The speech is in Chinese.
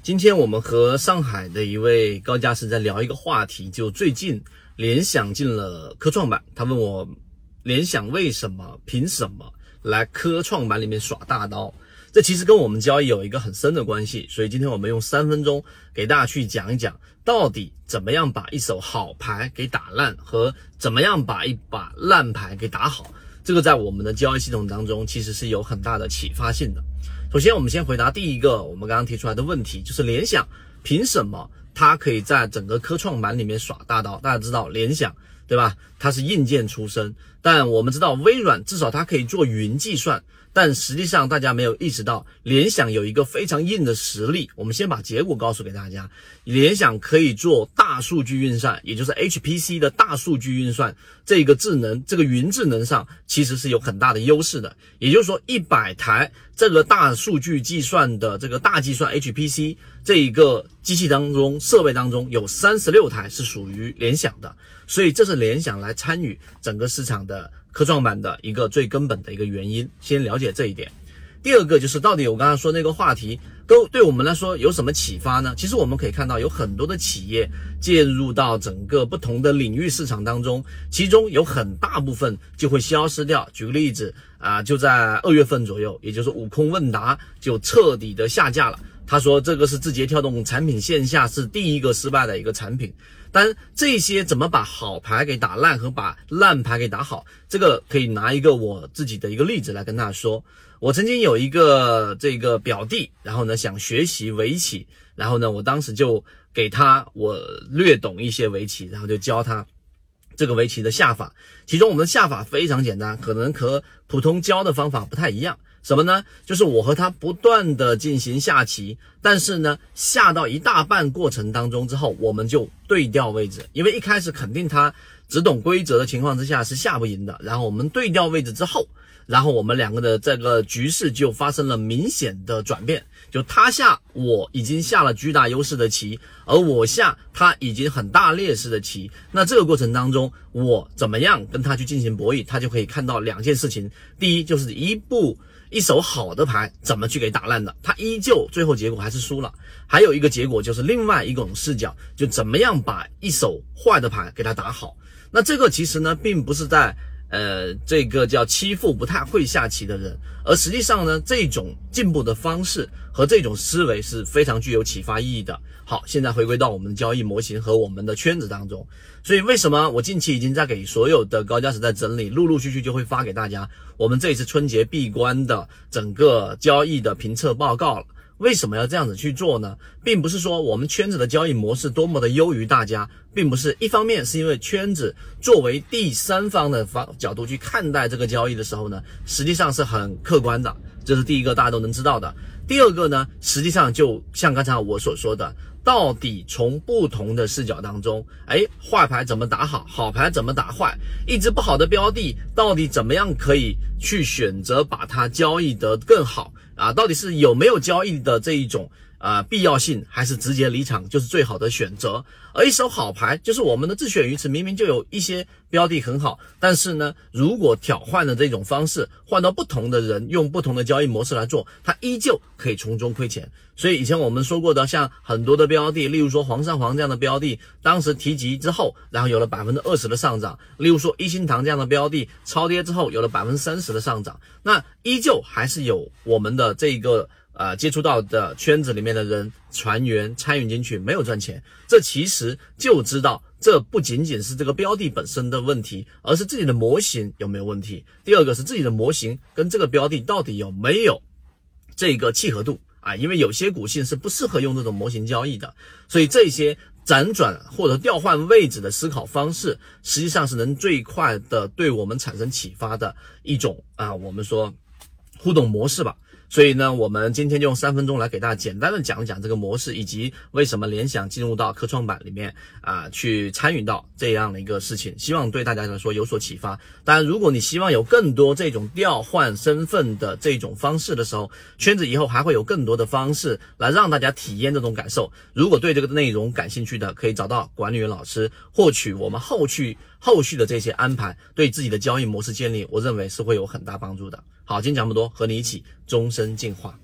今天我们和上海的一位高价师在聊一个话题，就最近联想进了科创板，他问我联想为什么、凭什么来科创板里面耍大刀？这其实跟我们交易有一个很深的关系，所以今天我们用三分钟给大家去讲一讲，到底怎么样把一手好牌给打烂，和怎么样把一把烂牌给打好。这个在我们的交易系统当中，其实是有很大的启发性的。首先，我们先回答第一个我们刚刚提出来的问题，就是联想凭什么它可以在整个科创板里面耍大刀？大家知道联想对吧？它是硬件出身，但我们知道微软至少它可以做云计算。但实际上，大家没有意识到，联想有一个非常硬的实力。我们先把结果告诉给大家：联想可以做大数据运算，也就是 HPC 的大数据运算，这个智能，这个云智能上其实是有很大的优势的。也就是说，一百台这个大数据计算的这个大计算 HPC 这一个机器当中，设备当中有三十六台是属于联想的，所以这是联想来来参与整个市场的。科创板的一个最根本的一个原因，先了解这一点。第二个就是到底我刚刚说那个话题，都对我们来说有什么启发呢？其实我们可以看到，有很多的企业介入到整个不同的领域市场当中，其中有很大部分就会消失掉。举个例子啊，就在二月份左右，也就是悟空问答就彻底的下架了。他说这个是字节跳动产品线下是第一个失败的一个产品。但这些怎么把好牌给打烂和把烂牌给打好，这个可以拿一个我自己的一个例子来跟大家说。我曾经有一个这个表弟，然后呢想学习围棋，然后呢我当时就给他我略懂一些围棋，然后就教他这个围棋的下法。其中我们的下法非常简单，可能和普通教的方法不太一样。什么呢？就是我和他不断的进行下棋，但是呢，下到一大半过程当中之后，我们就对调位置，因为一开始肯定他只懂规则的情况之下是下不赢的。然后我们对调位置之后，然后我们两个的这个局势就发生了明显的转变，就他下我已经下了巨大优势的棋，而我下他已经很大劣势的棋。那这个过程当中，我怎么样跟他去进行博弈，他就可以看到两件事情：第一，就是一步。一手好的牌怎么去给打烂的？他依旧最后结果还是输了。还有一个结果就是另外一种视角，就怎么样把一手坏的牌给他打好。那这个其实呢，并不是在。呃，这个叫欺负不太会下棋的人，而实际上呢，这种进步的方式和这种思维是非常具有启发意义的。好，现在回归到我们的交易模型和我们的圈子当中，所以为什么我近期已经在给所有的高价值在整理，陆陆续续就会发给大家我们这一次春节闭关的整个交易的评测报告了。为什么要这样子去做呢？并不是说我们圈子的交易模式多么的优于大家，并不是一方面是因为圈子作为第三方的方角度去看待这个交易的时候呢，实际上是很客观的，这是第一个大家都能知道的。第二个呢，实际上就像刚才我所说的，到底从不同的视角当中，哎，坏牌怎么打好，好牌怎么打坏，一只不好的标的到底怎么样可以去选择把它交易得更好。啊，到底是有没有交易的这一种啊必要性，还是直接离场就是最好的选择？而一手好牌就是我们的自选鱼池，明明就有一些标的很好，但是呢，如果挑换的这种方式换到不同的人用不同的交易模式来做，它依旧可以从中亏钱。所以以前我们说过的，像很多的标的，例如说黄山黄这样的标的，当时提及之后，然后有了百分之二十的上涨；例如说一心堂这样的标的，超跌之后有了百分之三十的上涨，那依旧还是有我们的这个。呃，接触到的圈子里面的人、船员参与进去没有赚钱，这其实就知道，这不仅仅是这个标的本身的问题，而是自己的模型有没有问题。第二个是自己的模型跟这个标的到底有没有这个契合度啊？因为有些股性是不适合用这种模型交易的，所以这些辗转或者调换位置的思考方式，实际上是能最快的对我们产生启发的一种啊，我们说互动模式吧。所以呢，我们今天就用三分钟来给大家简单的讲一讲这个模式，以及为什么联想进入到科创板里面啊，去参与到这样的一个事情，希望对大家来说有所启发。当然，如果你希望有更多这种调换身份的这种方式的时候，圈子以后还会有更多的方式来让大家体验这种感受。如果对这个内容感兴趣的，可以找到管理员老师获取我们后续后续的这些安排，对自己的交易模式建立，我认为是会有很大帮助的。好，今天讲这么多，和你一起终身进化。